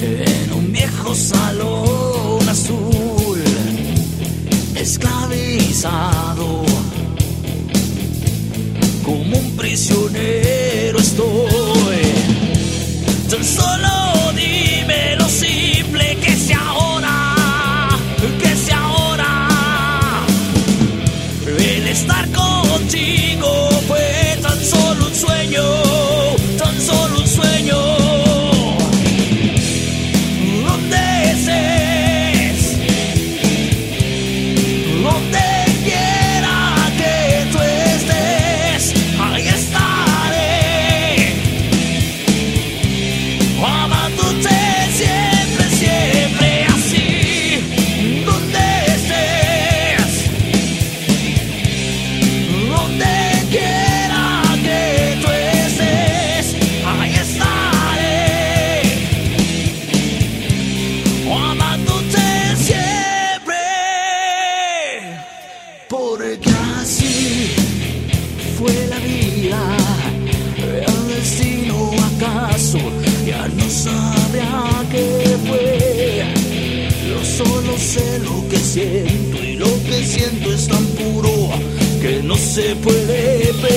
en un viejo salón azul, esclavizado como un prisionero estoy. Tan solo siento y lo que siento es tan puro que no se puede perder.